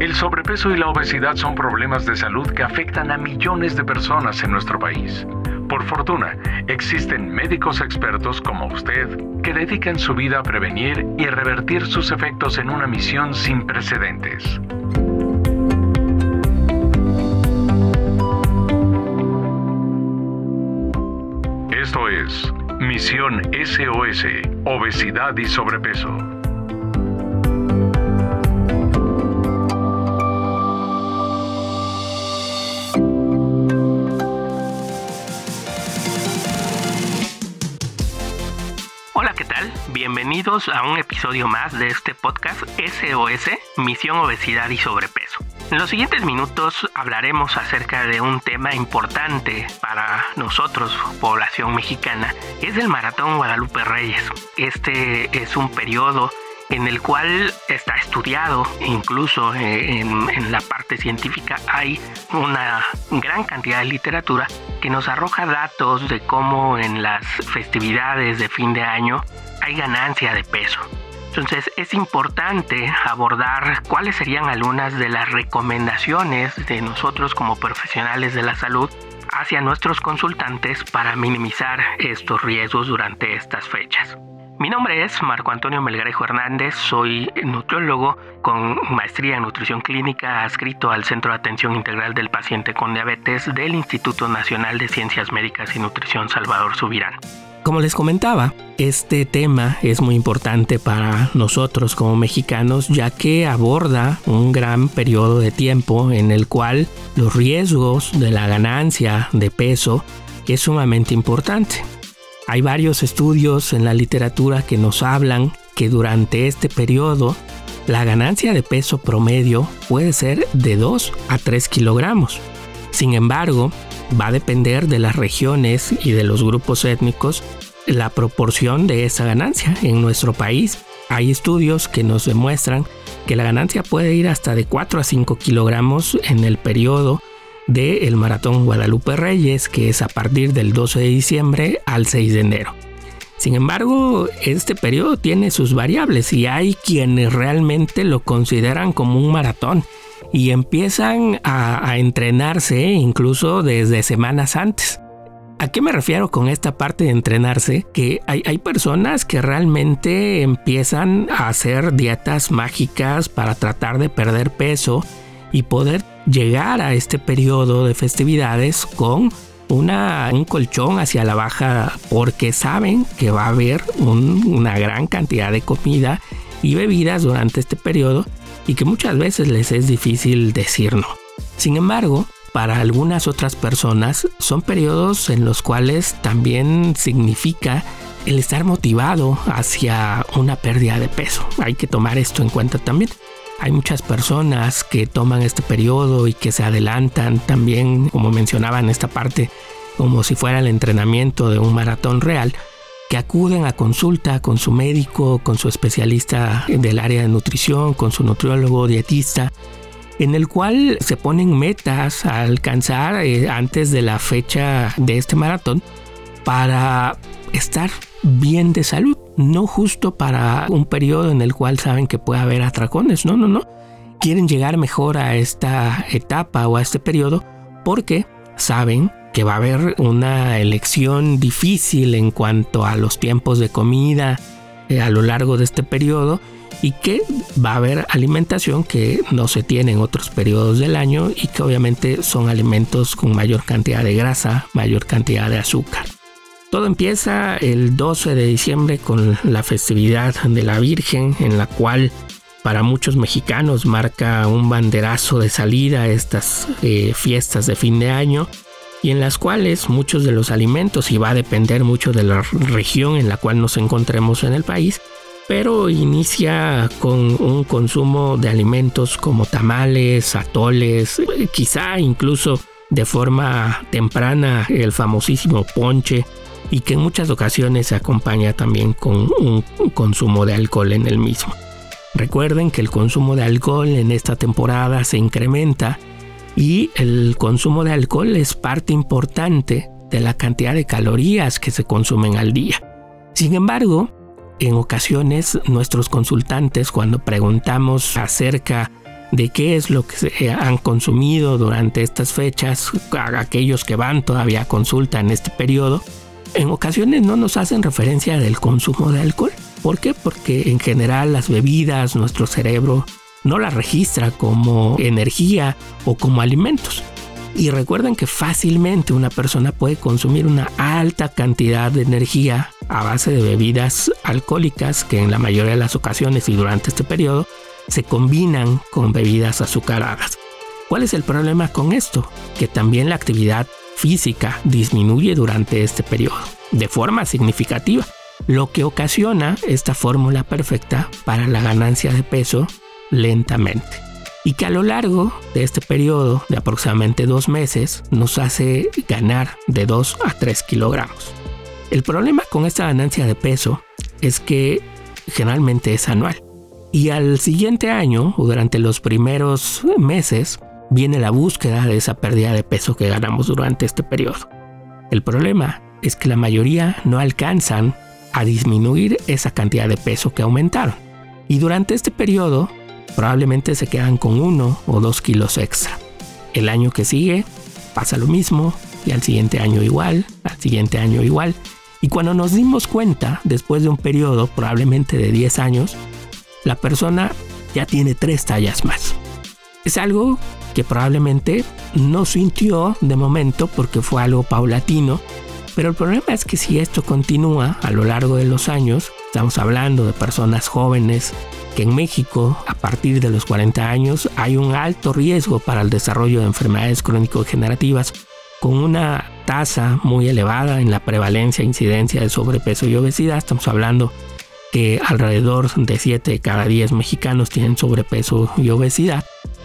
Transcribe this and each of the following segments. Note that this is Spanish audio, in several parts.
El sobrepeso y la obesidad son problemas de salud que afectan a millones de personas en nuestro país. Por fortuna, existen médicos expertos como usted que dedican su vida a prevenir y revertir sus efectos en una misión sin precedentes. Misión SOS, Obesidad y Sobrepeso. Hola, ¿qué tal? Bienvenidos a un episodio más de este podcast SOS, Misión Obesidad y Sobrepeso. En los siguientes minutos hablaremos acerca de un tema importante para nosotros, población mexicana, es el Maratón Guadalupe Reyes. Este es un periodo en el cual está estudiado, incluso eh, en, en, la parte científica hay una gran cantidad de literatura que nos arroja datos de cómo en las festividades de fin de año hay ganancia de peso. Entonces es importante abordar cuáles serían algunas de las recomendaciones de nosotros como profesionales de la salud hacia nuestros consultantes para minimizar estos riesgos durante estas fechas. Mi nombre es Marco Antonio Melgarejo Hernández, soy nutriólogo con maestría en nutrición clínica adscrito al Centro de Atención Integral del Paciente con Diabetes del Instituto Nacional de Ciencias Médicas y Nutrición Salvador Subirán. Como les comentaba, este tema es muy importante para nosotros como mexicanos ya que aborda un gran periodo de tiempo en el cual los riesgos de la ganancia de peso es sumamente importante. Hay varios estudios en la literatura que nos hablan que durante este periodo la ganancia de peso promedio puede ser de 2 a 3 kilogramos. Sin embargo, va a depender de las regiones y de los grupos étnicos la proporción de esa ganancia. En nuestro país hay estudios que nos demuestran que la ganancia puede ir hasta de 4 a 5 kilogramos en el periodo del Maratón Guadalupe Reyes, que es a partir del 12 de diciembre al 6 de enero. Sin embargo, este periodo tiene sus variables y hay quienes realmente lo consideran como un maratón y empiezan a, entrenarse incluso desde semanas antes. ¿A qué me refiero con esta parte de entrenarse? Que hay, personas que realmente empiezan a hacer dietas mágicas para tratar de perder peso y poder llegar a este periodo de festividades con un colchón hacia la baja porque saben que va a haber un, una gran cantidad de comida y bebidas durante este periodo y que muchas veces les es difícil decir no. Sin embargo, para algunas otras personas son periodos en los cuales también significa el estar motivado hacia una pérdida de peso. Hay que tomar esto en cuenta también. Hay muchas personas que toman este periodo y que se adelantan también, como mencionaba en esta parte, como si fuera el entrenamiento de un maratón real, que acuden a consulta con su médico, con su especialista del área de nutrición, con su nutriólogo, dietista, en el cual se ponen metas a alcanzar eh, antes de la fecha de este maratón para estar bien de salud, no justo para un periodo en el cual saben que puede haber atracones, no, no, no. Quieren llegar mejor a esta etapa o a este periodo porque saben que va a haber una elección difícil en cuanto a los tiempos de comida eh, a lo largo de este periodo y que va a haber alimentación que no se tiene en otros periodos del año y que obviamente son alimentos con mayor cantidad de grasa, mayor cantidad de azúcar. Todo empieza el 12 de diciembre con la festividad de la Virgen, en la cual para muchos mexicanos marca un banderazo de salida estas eh, fiestas de fin de año y en las cuales muchos de los alimentos, y va a depender mucho de la región en la cual nos encontremos en el país, pero inicia con un consumo de alimentos como tamales, atoles, quizá incluso de forma temprana el famosísimo ponche y que en muchas ocasiones se acompaña también con un consumo de alcohol en el mismo. Recuerden que el consumo de alcohol en esta temporada se incrementa y el consumo de alcohol es parte importante de la cantidad de calorías que se consumen al día. Sin embargo, en ocasiones nuestros consultantes cuando preguntamos acerca de qué es lo que han consumido durante estas fechas, aquellos que van todavía a consulta en este periodo, en ocasiones no nos hacen referencia del consumo de alcohol. ¿Por qué? Porque en general las bebidas, nuestro cerebro no las registra como energía o como alimentos. Y recuerden que fácilmente una persona puede consumir una alta cantidad de energía a base de bebidas alcohólicas que en la mayoría de las ocasiones y durante este periodo se combinan con bebidas azucaradas. ¿Cuál es el problema con esto? Que también la actividad física disminuye durante este periodo de forma significativa, lo que ocasiona esta fórmula perfecta para la ganancia de peso lentamente y que a lo largo de este periodo de aproximadamente dos meses nos hace ganar de 2 a 3 kilogramos. El problema con esta ganancia de peso es que generalmente es anual y al siguiente año o durante los primeros meses viene la búsqueda de esa pérdida de peso que ganamos durante este periodo. El problema es que la mayoría no alcanzan a disminuir esa cantidad de peso que aumentaron. Y durante este periodo probablemente se quedan con uno o dos kilos extra. El año que sigue pasa lo mismo y al siguiente año igual, al siguiente año igual. Y cuando nos dimos cuenta, después de un periodo probablemente de 10 años, la persona ya tiene tres tallas más. Es algo que probablemente no sintió de momento porque fue algo paulatino, pero el problema es que si esto continúa a lo largo de los años, estamos hablando de personas jóvenes que en México a partir de los 40 años hay un alto riesgo para el desarrollo de enfermedades crónico-degenerativas con una tasa muy elevada en la prevalencia e incidencia de sobrepeso y obesidad. Estamos hablando que alrededor de 7 de cada 10 mexicanos tienen sobrepeso y obesidad.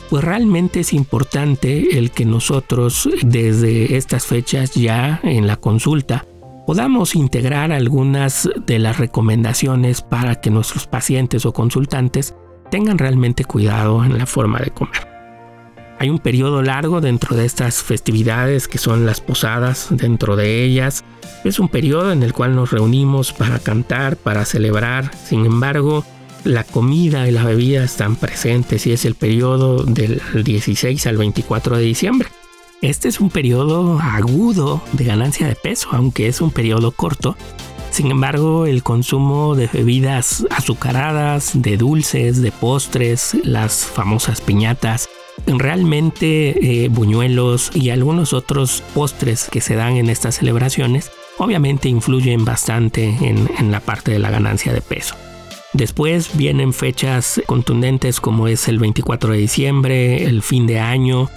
Pues realmente es importante el que nosotros desde estas fechas ya en la consulta podamos integrar algunas de las recomendaciones para que nuestros pacientes o consultantes tengan realmente cuidado en la forma de comer. Hay un periodo largo dentro de estas festividades que son las posadas, dentro de ellas es un periodo en el cual nos reunimos para cantar, para celebrar, sin embargo la comida y la bebida están presentes y es el periodo del 16 al 24 de diciembre. Este es un periodo agudo de ganancia de peso, aunque es un periodo corto. Sin embargo, el consumo de bebidas azucaradas, de dulces, de postres, las famosas piñatas, realmente eh, buñuelos y algunos otros postres que se dan en estas celebraciones, obviamente influyen bastante en, en la parte de la ganancia de peso. Después vienen fechas contundentes como es el 24 de diciembre, el fin de año,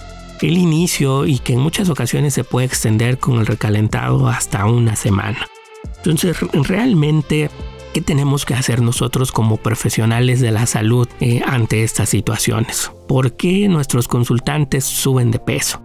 el inicio y que en muchas ocasiones se puede extender con el recalentado hasta una semana. Entonces, realmente, ¿qué tenemos que hacer nosotros como profesionales de la salud eh, ante estas situaciones? ¿Por qué nuestros consultantes suben de peso?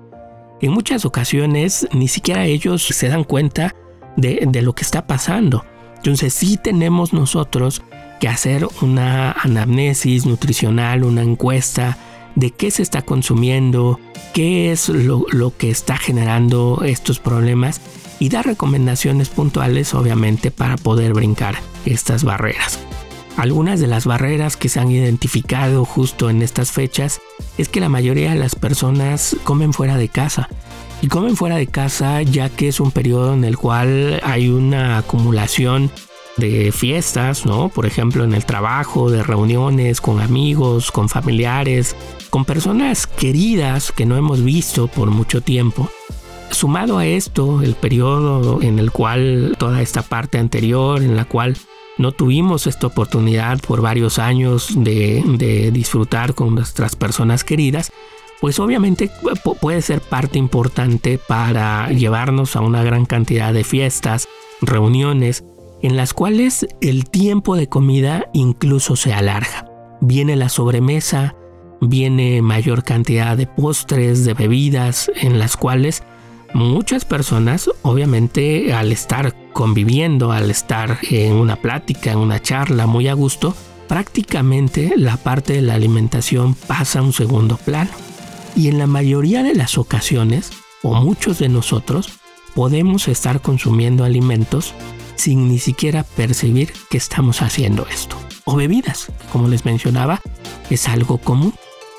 En muchas ocasiones ni siquiera ellos se dan cuenta de, de lo que está pasando. Entonces sí tenemos nosotros que hacer una anamnesis nutricional, una encuesta de qué se está consumiendo, qué es lo, que está generando estos problemas y dar recomendaciones puntuales obviamente para poder brincar estas barreras. Algunas de las barreras que se han identificado justo en estas fechas es que la mayoría de las personas comen fuera de casa. Y comen fuera de casa ya que es un periodo en el cual hay una acumulación de fiestas, ¿no? Por ejemplo, en el trabajo, de reuniones con amigos, con familiares, con personas queridas que no hemos visto por mucho tiempo. Sumado a esto, el periodo en el cual toda esta parte anterior, en la cual no tuvimos esta oportunidad por varios años de, de disfrutar con nuestras personas queridas, pues obviamente puede ser parte importante para llevarnos a una gran cantidad de fiestas, reuniones, en las cuales el tiempo de comida incluso se alarga. Viene la sobremesa, viene mayor cantidad de postres, de bebidas, en las cuales muchas personas, obviamente, al estar conviviendo, al estar en una plática, en una charla muy a gusto, prácticamente la parte de la alimentación pasa a un segundo plano. Y en la mayoría de las ocasiones, o muchos de nosotros, podemos estar consumiendo alimentos sin ni siquiera percibir que estamos haciendo esto. O bebidas, como les mencionaba, es algo común.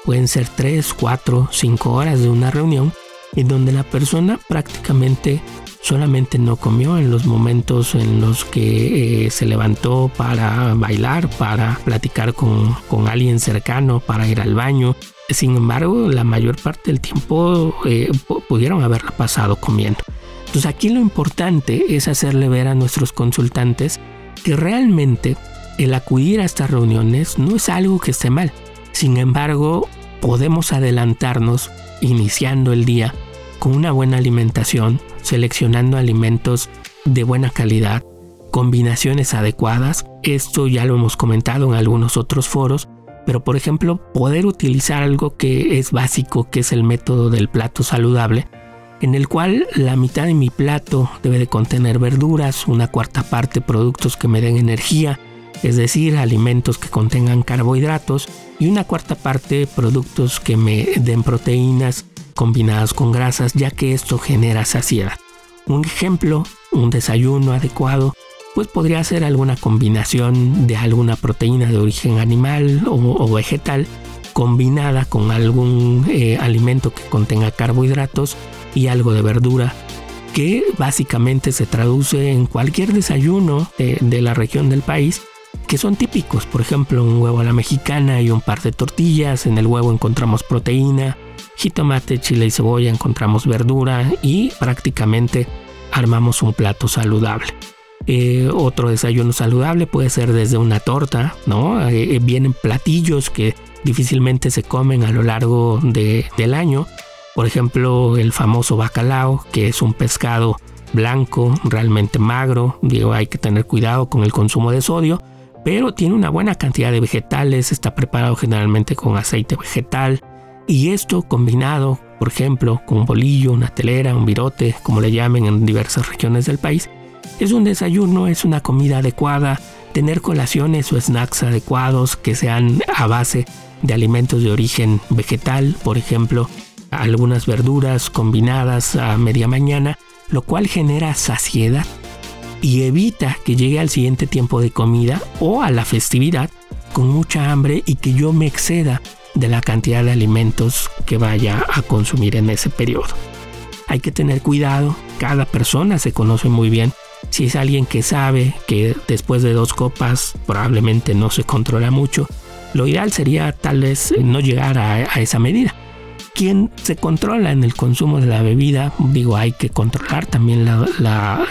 Pueden ser 3, 4, 5 horas de una reunión en donde la persona prácticamente solamente no comió en los momentos en los que eh, se levantó para bailar, para platicar con, alguien cercano, para ir al baño. Sin embargo, la mayor parte del tiempo eh, pudieron haberla pasado comiendo. Entonces aquí lo importante es hacerle ver a nuestros consultantes que realmente el acudir a estas reuniones no es algo que esté mal. Sin embargo, podemos adelantarnos iniciando el día con una buena alimentación, seleccionando alimentos de buena calidad, combinaciones adecuadas. Esto ya lo hemos comentado en algunos otros foros, pero por ejemplo, poder utilizar algo que es básico, que es el método del plato saludable, en el cual la mitad de mi plato debe de contener verduras, una cuarta parte productos que me den energía, es decir, alimentos que contengan carbohidratos, y una cuarta parte productos que me den proteínas combinadas con grasas, ya que esto genera saciedad. Un ejemplo, un desayuno adecuado, pues podría ser alguna combinación de alguna proteína de origen animal o, vegetal combinada con algún eh, alimento que contenga carbohidratos y algo de verdura que básicamente se traduce en cualquier desayuno de, la región del país que son típicos, por ejemplo un huevo a la mexicana y un par de tortillas, en el huevo encontramos proteína, jitomate, chile y cebolla encontramos verdura y prácticamente armamos un plato saludable. Eh, otro desayuno saludable puede ser desde una torta, ¿no? Eh, eh, vienen platillos que difícilmente se comen a lo largo del año por ejemplo, el famoso bacalao, que es un pescado blanco, realmente magro. Digo, hay que tener cuidado con el consumo de sodio, pero tiene una buena cantidad de vegetales, está preparado generalmente con aceite vegetal. Y esto combinado, por ejemplo, con un bolillo, una telera, un virote, como le llamen en diversas regiones del país, es un desayuno, es una comida adecuada, tener colaciones o snacks adecuados que sean a base de alimentos de origen vegetal, por ejemplo, algunas verduras combinadas a media mañana, lo cual genera saciedad y evita que llegue al siguiente tiempo de comida o a la festividad con mucha hambre y que yo me exceda de la cantidad de alimentos que vaya a consumir en ese periodo. Hay que tener cuidado, cada persona se conoce muy bien. Si es alguien que sabe que después de dos copas probablemente no se controla mucho, lo ideal sería tal vez no llegar a, a esa medida quien se controla en el consumo de la bebida, digo, hay que controlar también la,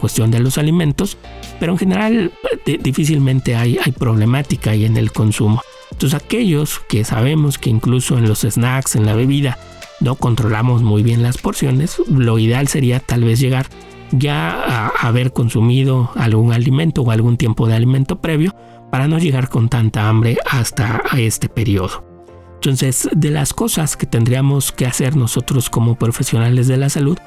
cuestión de los alimentos, pero en general difícilmente hay, hay problemática ahí en el consumo. Entonces aquellos que sabemos que incluso en los snacks, en la bebida, no controlamos muy bien las porciones, lo ideal sería tal vez llegar ya a haber consumido algún alimento o algún tiempo de alimento previo para no llegar con tanta hambre hasta este periodo. Entonces, de las cosas que tendríamos que hacer nosotros como profesionales de la salud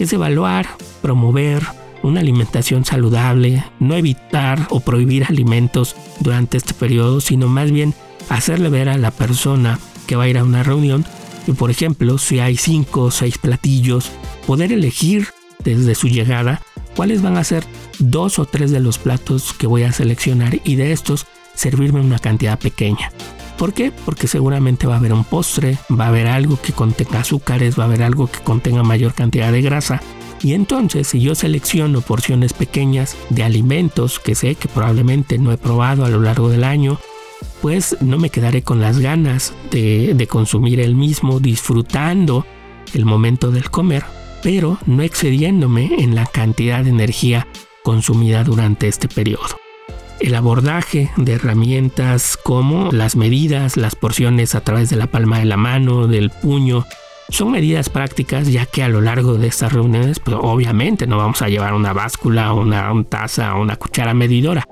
es evaluar, promover una alimentación saludable, no evitar o prohibir alimentos durante este periodo, sino más bien hacerle ver a la persona que va a ir a una reunión por ejemplo, si hay cinco o seis platillos, poder elegir desde su llegada cuáles van a ser dos o tres de los platos que voy a seleccionar y de estos servirme una cantidad pequeña. ¿Por qué? Porque seguramente va a haber un postre, va a haber algo que contenga azúcares, va a haber algo que contenga mayor cantidad de grasa. Y entonces si yo selecciono porciones pequeñas de alimentos que sé que probablemente no he probado a lo largo del año, pues no me quedaré con las ganas de, consumir el mismo disfrutando el momento del comer, pero no excediéndome en la cantidad de energía consumida durante este periodo el abordaje de herramientas como las medidas, las porciones a través de la palma de la mano, del puño, son medidas prácticas ya que a lo largo de estas reuniones, pues obviamente no vamos a llevar una báscula, una, taza una cuchara medidora,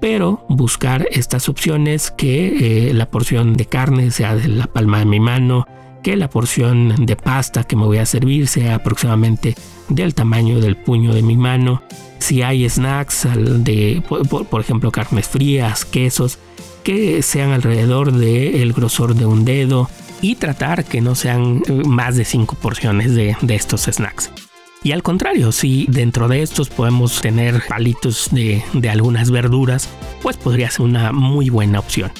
pero buscar estas opciones que eh, la porción de carne sea de la palma de mi mano, que la porción de pasta que me voy a servir sea aproximadamente del tamaño del puño de mi mano, si hay snacks de, por, ejemplo, carnes frías, quesos, que sean alrededor del grosor de un dedo y tratar que no sean más de 5 porciones de, estos snacks. Y al contrario, si dentro de estos podemos tener palitos de, de algunas verduras, pues podría ser una muy buena opción.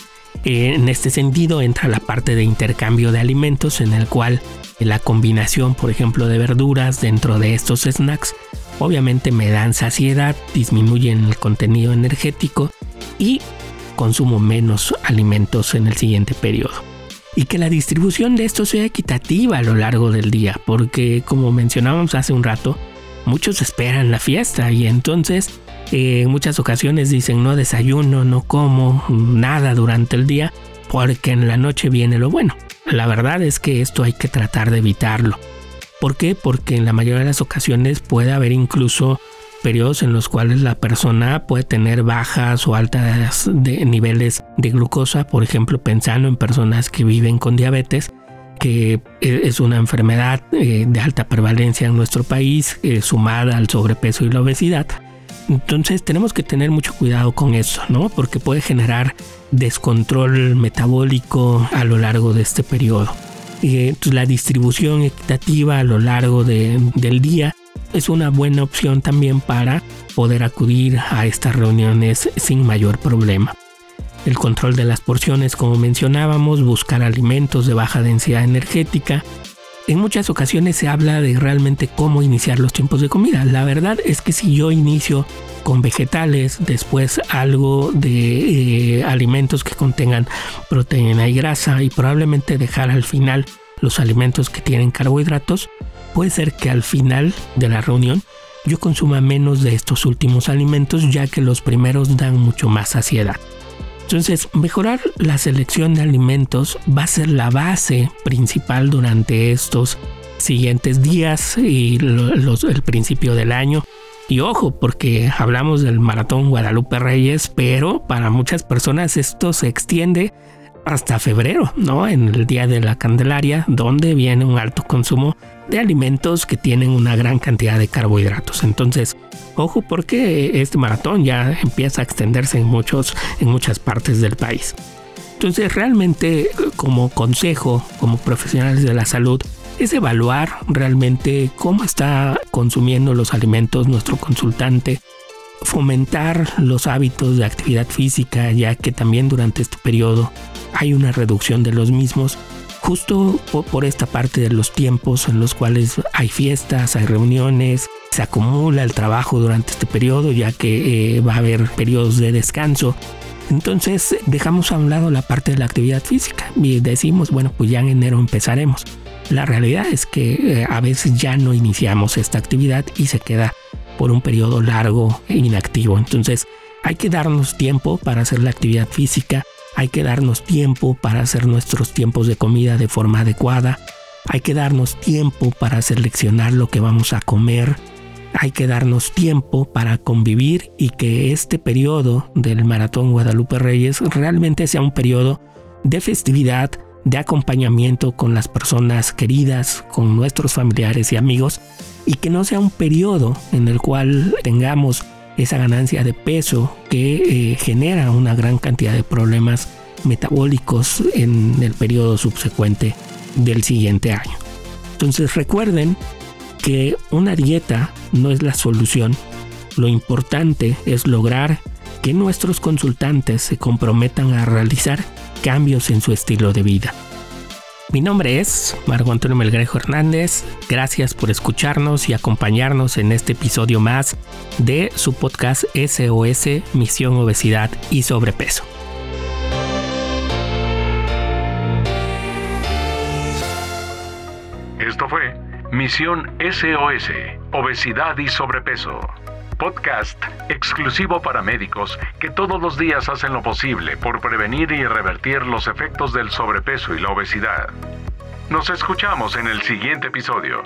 En este sentido entra la parte de intercambio de alimentos en el cual la combinación, por ejemplo, de verduras dentro de estos snacks obviamente me dan saciedad, disminuyen el contenido energético y consumo menos alimentos en el siguiente periodo. Y que la distribución de esto sea equitativa a lo largo del día, porque como mencionábamos hace un rato, muchos esperan la fiesta y entonces eh, en muchas ocasiones dicen no desayuno, no como nada durante el día, porque en la noche viene lo bueno. La verdad es que esto hay que tratar de evitarlo. ¿Por qué? Porque en la mayoría de las ocasiones puede haber incluso periodos en los cuales la persona puede tener bajas o altas de niveles de glucosa, por ejemplo, pensando en personas que viven con diabetes, que es una enfermedad eh, de alta prevalencia en nuestro país, eh, sumada al sobrepeso y la obesidad. Entonces tenemos que tener mucho cuidado con eso, ¿no? Porque puede generar descontrol metabólico a lo largo de este periodo. Eh, la distribución equitativa a lo largo del día es una buena opción también para poder acudir a estas reuniones sin mayor problema. El control de las porciones, como mencionábamos, buscar alimentos de baja densidad energética. En muchas ocasiones se habla de realmente cómo iniciar los tiempos de comida. La verdad es que si yo inicio con vegetales, después algo de eh, alimentos que contengan proteína y grasa y probablemente dejar al final los alimentos que tienen carbohidratos, puede ser que al final de la reunión yo consuma menos de estos últimos alimentos ya que los primeros dan mucho más saciedad. Entonces, mejorar la selección de alimentos va a ser la base principal durante estos siguientes días y el principio del año. Y ojo, porque hablamos del maratón Guadalupe Reyes, pero para muchas personas esto se extiende hasta febrero, ¿no? En el día de la Candelaria, donde viene un alto consumo de alimentos que tienen una gran cantidad de carbohidratos. Entonces, ojo porque este maratón ya empieza a extenderse en muchos en muchas partes del país. Entonces, realmente como consejo, como profesionales de la salud, es evaluar realmente cómo está consumiendo los alimentos nuestro consultante, fomentar los hábitos de actividad física, ya que también durante este periodo hay una reducción de los mismos justo por esta parte de los tiempos en los cuales hay fiestas, hay reuniones, se acumula el trabajo durante este periodo ya que eh, va a haber periodos de descanso. Entonces dejamos a un lado la parte de la actividad física y decimos, bueno, pues ya en enero empezaremos. La realidad es que eh, a veces ya no iniciamos esta actividad y se queda por un periodo largo e inactivo. Entonces hay que darnos tiempo para hacer la actividad física, hay que darnos tiempo para hacer nuestros tiempos de comida de forma adecuada. Hay que darnos tiempo para seleccionar lo que vamos a comer. Hay que darnos tiempo para convivir y que este periodo del Maratón Guadalupe Reyes realmente sea un periodo de festividad, de acompañamiento con las personas queridas, con nuestros familiares y amigos, y que no sea un periodo en el cual tengamos esa ganancia de peso que eh, genera una gran cantidad de problemas metabólicos en el periodo subsecuente del siguiente año. Entonces recuerden que una dieta no es la solución. Lo importante es lograr que nuestros consultantes se comprometan a realizar cambios en su estilo de vida. Mi nombre es Marco Antonio Melgarejo Hernández. Gracias por escucharnos y acompañarnos en este episodio más de su podcast SOS Misión Obesidad y Sobrepeso. Esto fue Misión SOS Obesidad y Sobrepeso podcast exclusivo para médicos que todos los días hacen lo posible por prevenir y revertir los efectos del sobrepeso y la obesidad. Nos escuchamos en el siguiente episodio.